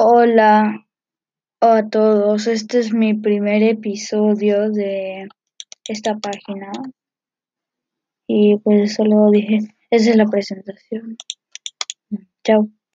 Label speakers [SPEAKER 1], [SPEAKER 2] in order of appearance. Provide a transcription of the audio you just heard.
[SPEAKER 1] Hola a todos, este es mi primer episodio de esta página y pues solo dije, esa es la presentación. Chao.